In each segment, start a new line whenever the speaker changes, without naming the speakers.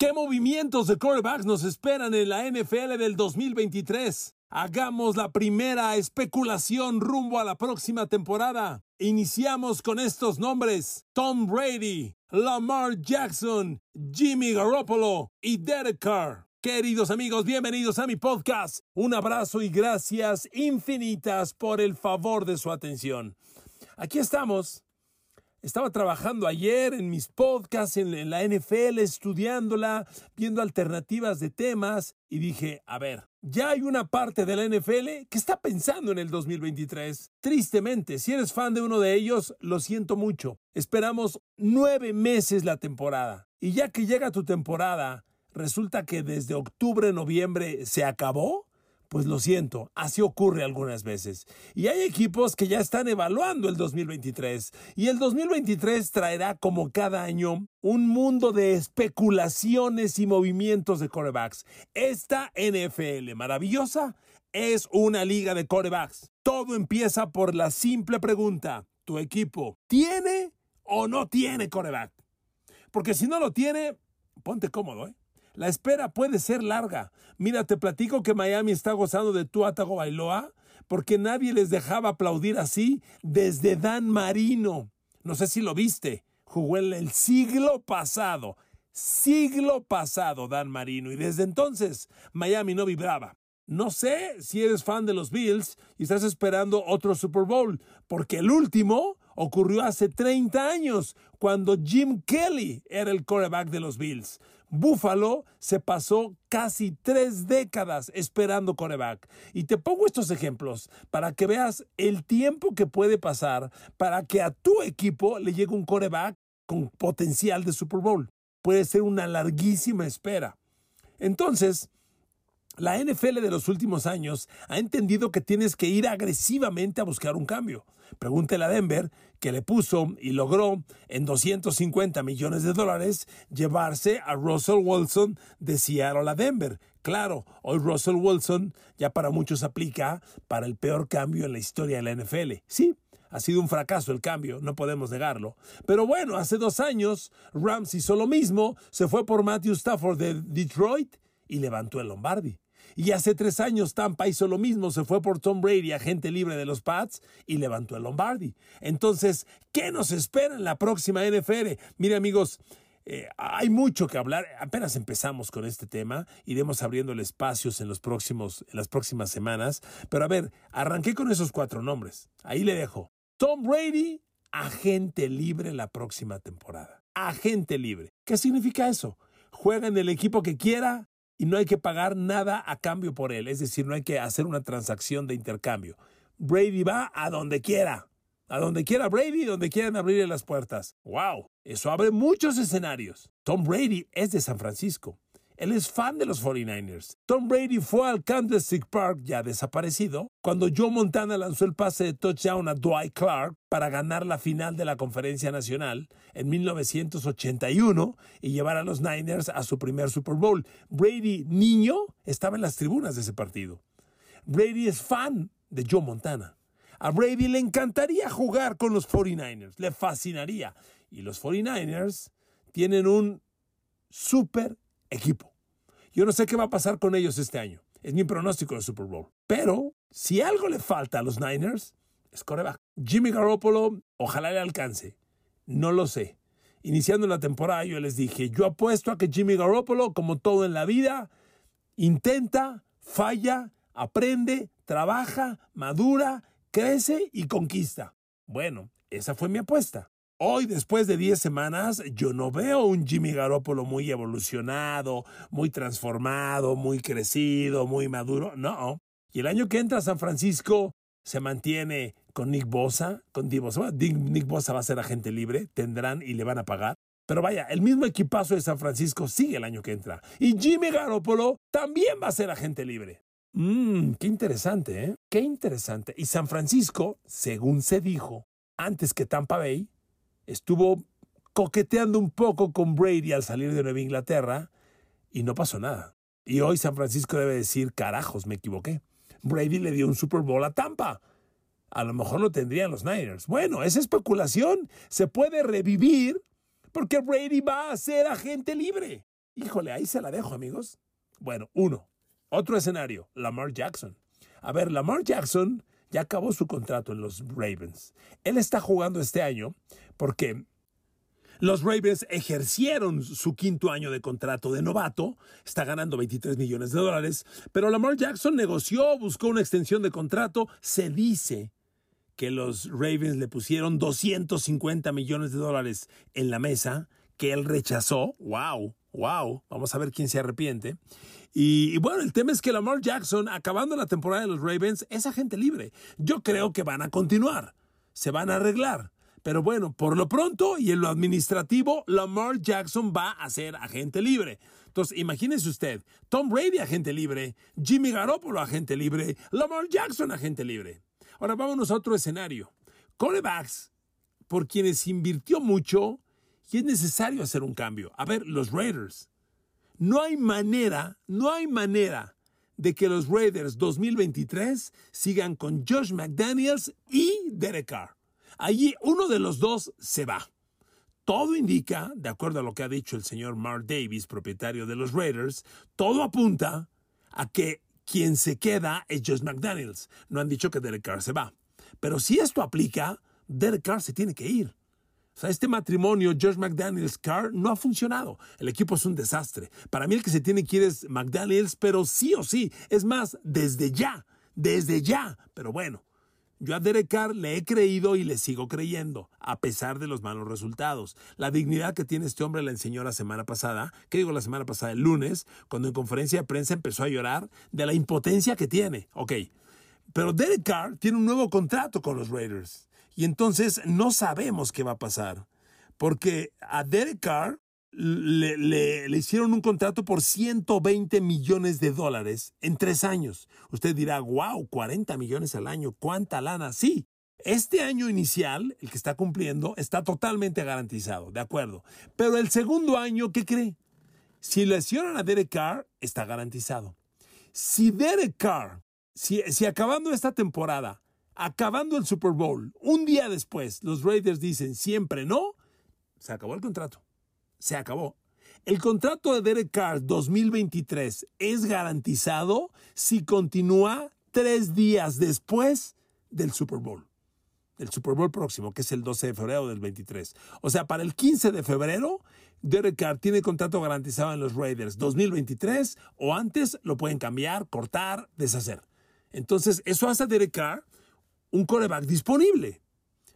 ¿Qué movimientos de quarterbacks nos esperan en la NFL del 2023? Hagamos la primera especulación rumbo a la próxima temporada. Iniciamos con estos nombres: Tom Brady, Lamar Jackson, Jimmy Garoppolo y Derek Carr. Queridos amigos, bienvenidos a mi podcast. Un abrazo y gracias infinitas por el favor de su atención. Aquí estamos. Estaba trabajando ayer en mis podcasts en la NFL, estudiándola, viendo alternativas de temas y dije, a ver, ya hay una parte de la NFL que está pensando en el 2023. Tristemente, si eres fan de uno de ellos, lo siento mucho. Esperamos nueve meses la temporada. Y ya que llega tu temporada, resulta que desde octubre, noviembre se acabó. Pues lo siento, así ocurre algunas veces. Y hay equipos que ya están evaluando el 2023. Y el 2023 traerá, como cada año, un mundo de especulaciones y movimientos de corebacks. Esta NFL maravillosa es una liga de corebacks. Todo empieza por la simple pregunta, ¿tu equipo tiene o no tiene coreback? Porque si no lo tiene, ponte cómodo, ¿eh? La espera puede ser larga. Mira, te platico que Miami está gozando de Tua Bailoa porque nadie les dejaba aplaudir así desde Dan Marino. No sé si lo viste. Jugó en el siglo pasado. Siglo pasado, Dan Marino. Y desde entonces, Miami no vibraba. No sé si eres fan de los Bills y estás esperando otro Super Bowl, porque el último ocurrió hace 30 años, cuando Jim Kelly era el quarterback de los Bills. Buffalo se pasó casi tres décadas esperando coreback. Y te pongo estos ejemplos para que veas el tiempo que puede pasar para que a tu equipo le llegue un coreback con potencial de Super Bowl. Puede ser una larguísima espera. Entonces, la NFL de los últimos años ha entendido que tienes que ir agresivamente a buscar un cambio. Pregúntele a Denver, que le puso y logró en 250 millones de dólares llevarse a Russell Wilson de Seattle a Denver. Claro, hoy Russell Wilson ya para muchos aplica para el peor cambio en la historia de la NFL. Sí, ha sido un fracaso el cambio, no podemos negarlo. Pero bueno, hace dos años Rams hizo lo mismo, se fue por Matthew Stafford de Detroit y levantó el Lombardi. Y hace tres años Tampa hizo lo mismo, se fue por Tom Brady, agente libre de los Pats, y levantó el Lombardi. Entonces, ¿qué nos espera en la próxima NFL? Mire amigos, eh, hay mucho que hablar. Apenas empezamos con este tema. Iremos abriendo espacios en, en las próximas semanas. Pero a ver, arranqué con esos cuatro nombres. Ahí le dejo. Tom Brady, agente libre la próxima temporada. Agente libre. ¿Qué significa eso? Juega en el equipo que quiera, y no hay que pagar nada a cambio por él, es decir, no hay que hacer una transacción de intercambio. Brady va a donde quiera, a donde quiera Brady, donde quieran abrirle las puertas. ¡Wow! Eso abre muchos escenarios. Tom Brady es de San Francisco. Él es fan de los 49ers. Tom Brady fue al Candlestick Park, ya desaparecido, cuando Joe Montana lanzó el pase de touchdown a Dwight Clark para ganar la final de la Conferencia Nacional en 1981 y llevar a los Niners a su primer Super Bowl. Brady, niño, estaba en las tribunas de ese partido. Brady es fan de Joe Montana. A Brady le encantaría jugar con los 49ers, le fascinaría. Y los 49ers tienen un super equipo. Yo no sé qué va a pasar con ellos este año. Es mi pronóstico de Super Bowl. Pero si algo le falta a los Niners, es coreback. Jimmy Garoppolo, ojalá le alcance. No lo sé. Iniciando la temporada yo les dije, yo apuesto a que Jimmy Garoppolo, como todo en la vida, intenta, falla, aprende, trabaja, madura, crece y conquista. Bueno, esa fue mi apuesta. Hoy, después de 10 semanas, yo no veo un Jimmy Garoppolo muy evolucionado, muy transformado, muy crecido, muy maduro. No. Y el año que entra San Francisco se mantiene con Nick Bosa, con Nick Bosa va a ser agente libre, tendrán y le van a pagar. Pero vaya, el mismo equipazo de San Francisco sigue el año que entra. Y Jimmy Garoppolo también va a ser agente libre. Mmm, qué interesante, ¿eh? Qué interesante. Y San Francisco, según se dijo, antes que Tampa Bay, estuvo coqueteando un poco con Brady al salir de Nueva Inglaterra y no pasó nada. Y hoy San Francisco debe decir, carajos, me equivoqué. Brady le dio un Super Bowl a Tampa. A lo mejor lo tendrían los Niners. Bueno, esa especulación se puede revivir porque Brady va a ser agente libre. Híjole, ahí se la dejo, amigos. Bueno, uno. Otro escenario, Lamar Jackson. A ver, Lamar Jackson ya acabó su contrato en los Ravens. Él está jugando este año porque los Ravens ejercieron su quinto año de contrato de novato, está ganando 23 millones de dólares, pero Lamar Jackson negoció, buscó una extensión de contrato, se dice que los Ravens le pusieron 250 millones de dólares en la mesa, que él rechazó, wow, wow, vamos a ver quién se arrepiente. Y, bueno, el tema es que Lamar Jackson, acabando la temporada de los Ravens, es agente libre. Yo creo que van a continuar, se van a arreglar. Pero bueno, por lo pronto y en lo administrativo, Lamar Jackson va a ser agente libre. Entonces, imagínese usted, Tom Brady agente libre, Jimmy Garoppolo agente libre, Lamar Jackson agente libre. Ahora vámonos a otro escenario. Corebacks, por quienes invirtió mucho y es necesario hacer un cambio. A ver, los Raiders. No hay manera, no hay manera de que los Raiders 2023 sigan con Josh McDaniels y Derek Carr. Allí uno de los dos se va. Todo indica, de acuerdo a lo que ha dicho el señor Mark Davis, propietario de los Raiders, todo apunta a que quien se queda es Josh McDaniels. No han dicho que Derek Carr se va. Pero si esto aplica, Derek Carr se tiene que ir. O sea, este matrimonio Josh McDaniels Carr no ha funcionado. El equipo es un desastre. Para mí el que se tiene que ir es McDaniels, pero sí o sí. Es más, desde ya, desde ya. Pero bueno, yo a Derek Carr le he creído y le sigo creyendo, a pesar de los malos resultados. La dignidad que tiene este hombre la enseñó la semana pasada, que digo la semana pasada, el lunes, cuando en conferencia de prensa empezó a llorar de la impotencia que tiene. Ok, pero Derek Carr tiene un nuevo contrato con los Raiders. Y entonces no sabemos qué va a pasar. Porque a Derek Carr le, le, le, hicieron un contrato por 120 millones de dólares en tres años. Usted dirá, wow, 40 millones al año, ¿cuánta lana? Sí, este año inicial, el que está cumpliendo, está totalmente garantizado, de acuerdo. Pero el segundo año, ¿qué cree? Si lesionan a Derek Carr, está garantizado. Si Derek Carr, si acabando esta temporada, acabando el Super Bowl, un día después, los Raiders dicen siempre no, se acabó el contrato se acabó. El contrato de Derek Carr 2023 es garantizado si continúa tres días después del Super Bowl. El Super Bowl próximo, que es el 12 de febrero del 23. O sea, para el 15 de febrero, Derek Carr tiene contrato garantizado en los Raiders 2023 o antes lo pueden cambiar, cortar, deshacer. Entonces, eso hace a Derek Carr un coreback disponible.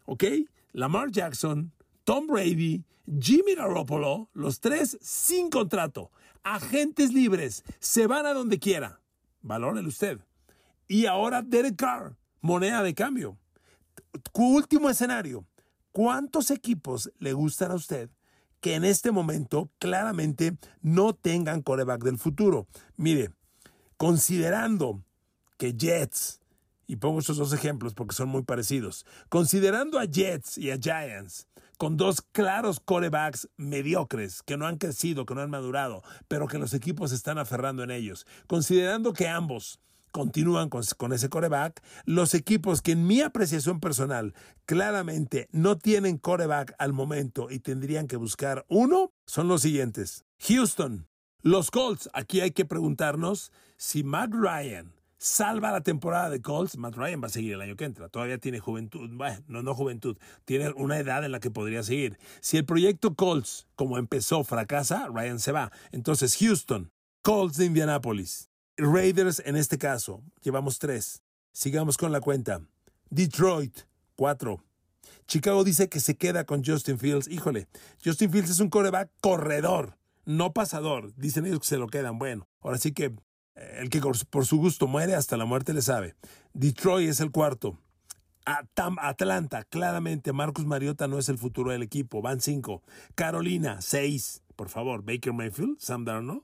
¿Ok? Lamar Jackson, Tom Brady, Jimmy Garoppolo, los tres sin contrato, agentes libres, se van a donde quiera. Valórele usted. Y ahora Derek Carr, moneda de cambio. Último escenario. ¿Cuántos equipos le gustan a usted que en este momento claramente no tengan coreback del futuro? Mire, considerando que Jets, y pongo estos dos ejemplos porque son muy parecidos, considerando a Jets y a Giants, con dos claros corebacks mediocres que no han crecido, que no han madurado, pero que los equipos están aferrando en ellos. Considerando que ambos continúan con, con, ese coreback, los equipos que en mi apreciación personal claramente no tienen coreback al momento y tendrían que buscar uno son los siguientes. Houston, los Colts, aquí hay que preguntarnos si Matt Ryan salva la temporada de Colts, Matt Ryan va a seguir el año que entra. Todavía tiene juventud, bueno, no, no juventud, tiene una edad en la que podría seguir. Si el proyecto Colts, como empezó, fracasa, Ryan se va. Entonces, Houston, Colts de Indianapolis, Raiders en este caso, llevamos tres. Sigamos con la cuenta. Detroit, cuatro. Chicago dice que se queda con Justin Fields. Híjole, Justin Fields es un coreback corredor, no pasador. Dicen ellos que se lo quedan. Bueno, ahora sí que el que por su gusto muere hasta la muerte le sabe. Detroit es el cuarto. Atlanta, claramente, Marcus Mariota no es el futuro del equipo. Van cinco. Carolina, seis. Por favor, Baker Mayfield, Sam Darnold.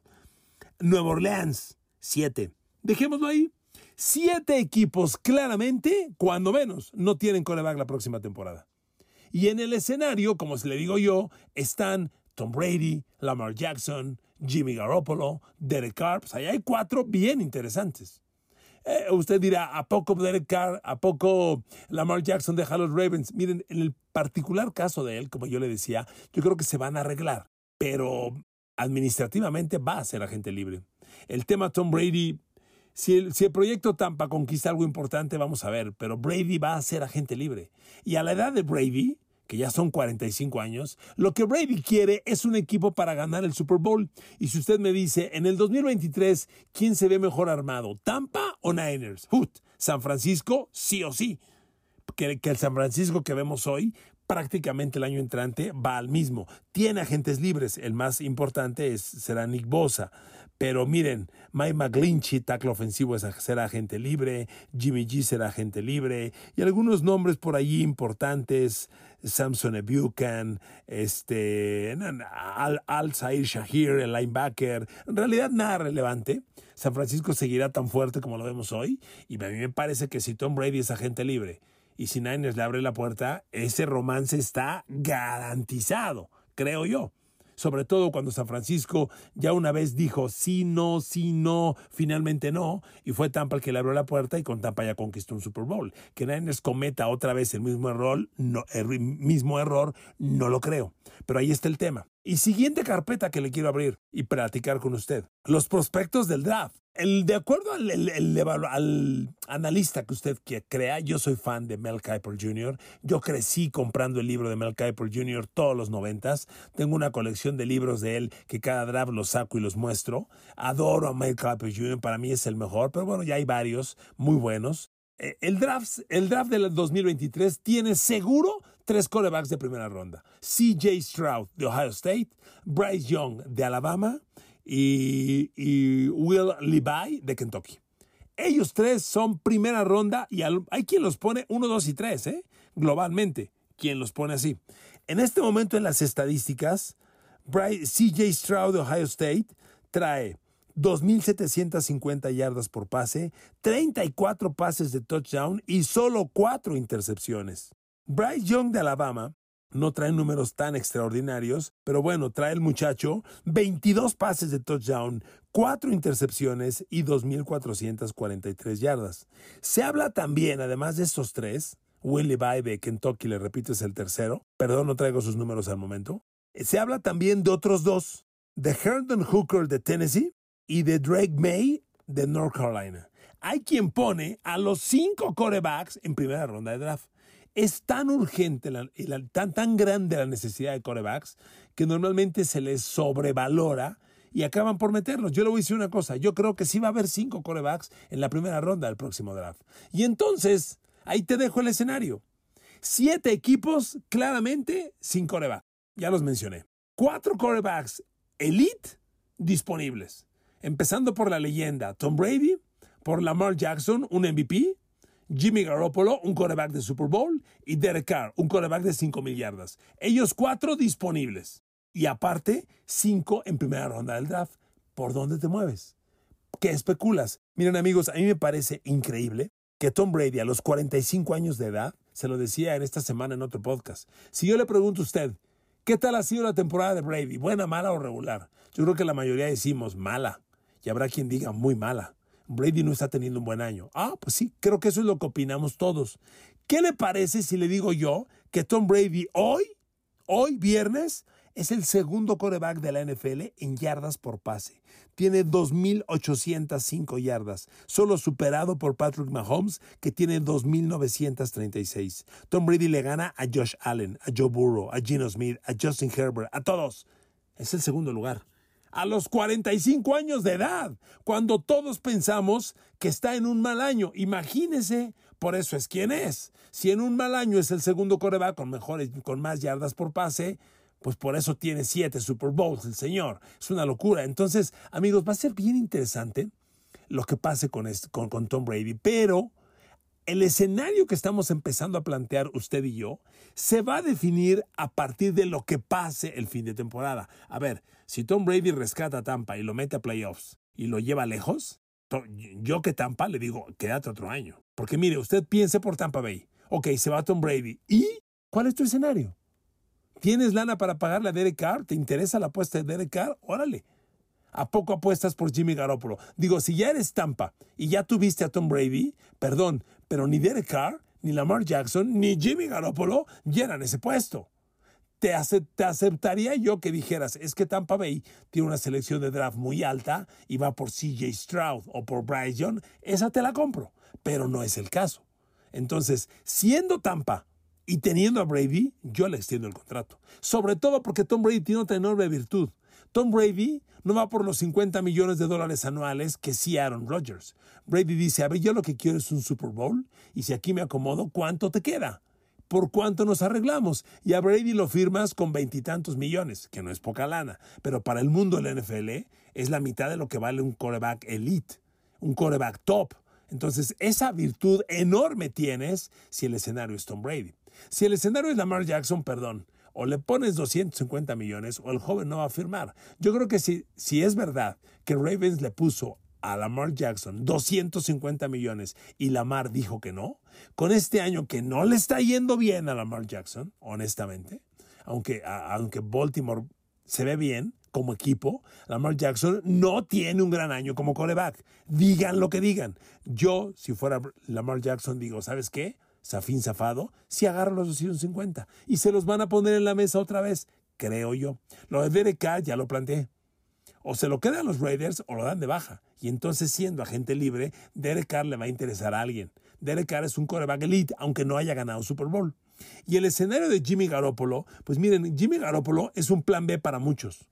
Nueva Orleans, siete. Dejémoslo ahí. Siete equipos claramente, cuando menos, no tienen coreback la próxima temporada. Y en el escenario, como se le digo yo, están Tom Brady, Lamar Jackson, Jimmy Garoppolo, Derek Carr. Pues ahí hay cuatro bien interesantes. Eh, usted dirá, ¿a poco Derek Carr, a poco Lamar Jackson deja a los Ravens? Miren, en el particular caso de él, como yo le decía, yo creo que se van a arreglar. Pero administrativamente va a ser agente libre. El tema Tom Brady, si el, si el proyecto Tampa conquista algo importante, vamos a ver, pero Brady va a ser agente libre. Y a la edad de Brady, que ya son 45 años, lo que Brady quiere es un equipo para ganar el Super Bowl. Y si usted me dice, en el 2023, ¿quién se ve mejor armado? ¿Tampa o Niners? Hoot, San Francisco, sí o sí. Que, que el San Francisco que vemos hoy prácticamente el año entrante va al mismo. Tiene agentes libres. El más importante es, será Nick Bosa. Pero miren, Mike McGlinchey, tackle ofensivo, será agente libre. Jimmy G será agente libre. Y algunos nombres por allí importantes. Samson Ebucan, este, Al, Al Shahir, el linebacker. En realidad nada relevante. San Francisco seguirá tan fuerte como lo vemos hoy. Y a mí me parece que si Tom Brady es agente libre y si Niners le abre la puerta, ese romance está garantizado, creo yo. Sobre todo cuando San Francisco ya una vez dijo sí, no, sí, no, finalmente no, y fue Tampa el que le abrió la puerta y con Tampa ya conquistó un Super Bowl. Que Niners cometa otra vez el mismo error, no, el mismo error, no lo creo. Pero ahí está el tema. Y siguiente carpeta que le quiero abrir y platicar con usted. Los prospectos del draft. El, de acuerdo al, al, analista que usted crea, yo soy fan de Mel Kiper Jr. Yo crecí comprando el libro de Mel Kiper Jr. todos los noventas. Tengo una colección de libros de él que cada draft los saco y los muestro. Adoro a Mel Kiper Jr. Para mí es el mejor, pero bueno, ya hay varios muy buenos. Eh, el draft, el draft del 2023 tiene seguro tres corebacks de primera ronda. CJ Stroud de Ohio State, Bryce Young de Alabama y, Will Levi de Kentucky. Ellos tres son primera ronda y hay quien los pone uno, dos y tres, ¿eh? globalmente, quien los pone así. En este momento en las estadísticas, CJ Stroud de Ohio State trae 2.750 yardas por pase, 34 pases de touchdown y solo 4 intercepciones. Bryce Young de Alabama no trae números tan extraordinarios, pero bueno, trae el muchacho 22 pases de touchdown, 4 intercepciones y 2.443 yardas. Se habla también, además de estos tres, Willie Bay de Kentucky, le repito, es el tercero. Perdón, no traigo sus números al momento. Se habla también de otros dos, de Herndon Hooker de Tennessee y de Drake May de North Carolina. Hay quien pone a los cinco corebacks en primera ronda de draft es tan urgente, y tan, tan grande la necesidad de corebacks, que normalmente se les sobrevalora y acaban por meterlos. Yo le voy a decir una cosa, yo creo que sí va a haber cinco corebacks en la primera ronda del próximo draft. Y entonces, ahí te dejo el escenario. Siete equipos claramente sin coreback. Ya los mencioné. Cuatro corebacks elite disponibles. Empezando por la leyenda Tom Brady, por Lamar Jackson, un MVP, Jimmy Garoppolo, un quarterback de Super Bowl, y Derek Carr, un quarterback de 5 mil yardas. Ellos cuatro disponibles. Y aparte, cinco en primera ronda del draft. ¿Por dónde te mueves? ¿Qué especulas? Miren amigos, a mí me parece increíble que Tom Brady a los 45 años de edad, se lo decía en esta semana en otro podcast, si yo le pregunto a usted, ¿qué tal ha sido la temporada de Brady? ¿Buena, mala o regular? Yo creo que la mayoría decimos mala. Y habrá quien diga muy mala. Brady no está teniendo un buen año. Ah, pues sí, creo que eso es lo que opinamos todos. ¿Qué le parece si le digo yo que Tom Brady hoy, hoy viernes, es el segundo coreback de la NFL en yardas por pase? Tiene 2.805 yardas, solo superado por Patrick Mahomes, que tiene 2.936. Tom Brady le gana a Josh Allen, a Joe Burrow, a Gino Smith, a Justin Herbert, a todos. Es el segundo lugar a los 45 años de edad, cuando todos pensamos que está en un mal año. Imagínese, por eso es quien es. Si en un mal año es el segundo coreback con mejores, con más yardas por pase, pues por eso tiene siete Super Bowls el señor. Es una locura. Entonces, amigos, va a ser bien interesante lo que pase con, con, con Tom Brady, pero el escenario que estamos empezando a plantear usted y yo se va a definir a partir de lo que pase el fin de temporada. A ver, si Tom Brady rescata a Tampa y lo mete a playoffs y lo lleva lejos, yo que Tampa le digo, quédate otro año. Porque mire, usted piense por Tampa Bay. Ok, se va Tom Brady. ¿Y cuál es tu escenario? ¿Tienes lana para pagarle a Derek Carr? ¿Te interesa la apuesta de Derek Carr? Órale. ¿A poco apuestas por Jimmy Garoppolo? Digo, si ya eres Tampa y ya tuviste a Tom Brady, perdón, pero ni Derek Carr, ni Lamar Jackson, ni Jimmy Garoppolo llenan ese puesto. te, aceptaría yo que dijeras, es que Tampa Bay tiene una selección de draft muy alta y va por CJ Stroud o por Bryce Young, esa te la compro, pero no es el caso. Entonces, siendo Tampa y teniendo a Brady, yo le extiendo el contrato. Sobre todo porque Tom Brady tiene otra enorme virtud. Tom Brady no va por los 50 millones de dólares anuales que sí Aaron Rodgers. Brady dice, a ver, yo lo que quiero es un Super Bowl y si aquí me acomodo, ¿cuánto te queda? ¿Por cuánto nos arreglamos? Y a Brady lo firmas con veintitantos millones, que no es poca lana, pero para el mundo del NFL es la mitad de lo que vale un coreback elite, un coreback top. Entonces, esa virtud enorme tienes si el escenario es Tom Brady. Si el escenario es Lamar Jackson, perdón, o le pones 250 millones o el joven no va a firmar. Yo creo que si, si es verdad que Ravens le puso a Lamar Jackson 250 millones y Lamar dijo que no, con este año que no le está yendo bien a Lamar Jackson, honestamente, aunque, aunque Baltimore se ve bien como equipo, Lamar Jackson no tiene un gran año como coreback. Digan lo que digan. Yo, si fuera Lamar Jackson, digo, ¿sabes qué? Safín Zafado, si agarra los 250 y se los van a poner en la mesa otra vez, creo yo. Lo de Carr ya lo planteé. O se lo quedan los Raiders o lo dan de baja. Y entonces, siendo agente libre, Derek Carr le va a interesar a alguien. Derek Carr es un coreback elite, aunque no haya ganado Super Bowl. Y el escenario de Jimmy Garoppolo, pues miren, Jimmy Garoppolo es un plan B para muchos.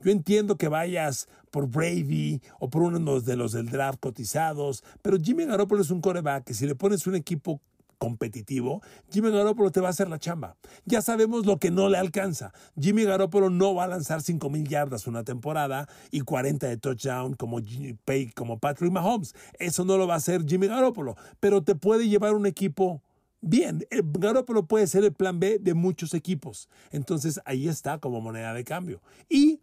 Yo entiendo que vayas por Brady o por uno de los del draft cotizados, pero Jimmy Garoppolo es un coreback que si le pones un equipo competitivo, Jimmy Garoppolo te va a hacer la chamba. Ya sabemos lo que no le alcanza. Jimmy Garoppolo no va a lanzar 5 mil yardas una temporada y 40 de touchdown como, como Patrick Mahomes. Eso no lo va a hacer Jimmy Garoppolo, pero te puede llevar un equipo bien. Garoppolo puede ser el plan B de muchos equipos. Entonces ahí está como moneda de cambio. Y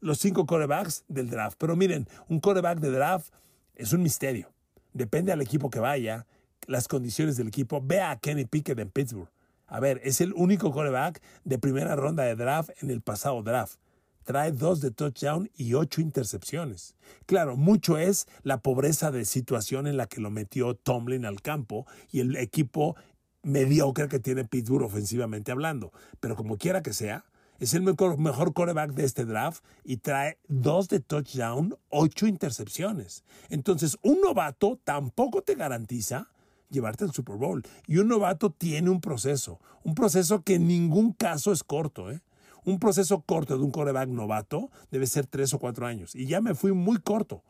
los cinco corebacks del draft. Pero miren, un coreback de draft es un misterio. Depende al equipo que vaya las condiciones del equipo. Ve a Kenny Pickett en Pittsburgh. A ver, es el único coreback de primera ronda de draft en el pasado draft. Trae dos de touchdown y ocho intercepciones. Claro, mucho es la pobreza de situación en la que lo metió Tomlin al campo y el equipo mediocre que tiene Pittsburgh ofensivamente hablando. Pero como quiera que sea, es el mejor, mejor coreback de este draft y trae dos de touchdown, ocho intercepciones. Entonces, un novato tampoco te garantiza llevarte al Super Bowl. Y un novato tiene un proceso, un proceso que en ningún caso es corto. ¿eh? Un proceso corto de un coreback novato debe ser tres o cuatro años. Y ya me fui muy corto.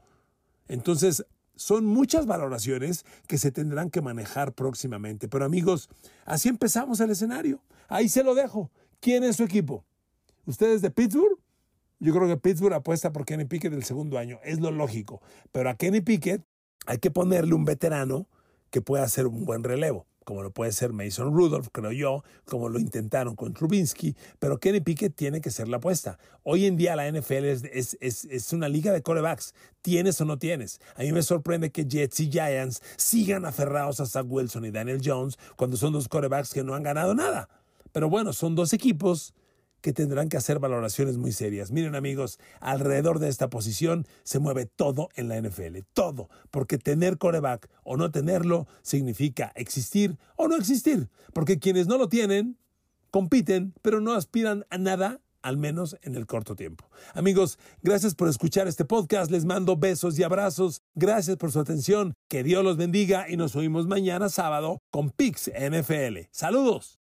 Entonces, son muchas valoraciones que se tendrán que manejar próximamente. Pero amigos, así empezamos el escenario. Ahí se lo dejo. ¿Quién es su equipo? ¿Ustedes de Pittsburgh? Yo creo que Pittsburgh apuesta por Kenny Pickett del segundo año. Es lo lógico. Pero a Kenny Pickett hay que ponerle un veterano que pueda hacer un buen relevo, como lo puede ser Mason Rudolph, creo yo, como lo intentaron con Trubinsky, pero Kenny Pickett tiene que ser la apuesta. Hoy en día la NFL es, es, es, una liga de corebacks, tienes o no tienes. A mí me sorprende que Jets y Giants sigan aferrados a Zach Wilson y Daniel Jones cuando son dos corebacks que no han ganado nada. Pero bueno, son dos equipos que tendrán que hacer valoraciones muy serias. Miren amigos, alrededor de esta posición se mueve todo en la NFL, todo, porque tener coreback o no tenerlo significa existir o no existir, porque quienes no lo tienen compiten, pero no aspiran a nada al menos en el corto tiempo. Amigos, gracias por escuchar este podcast, les mando besos y abrazos, gracias por su atención, que Dios los bendiga y nos oímos mañana sábado con Pix NFL. Saludos.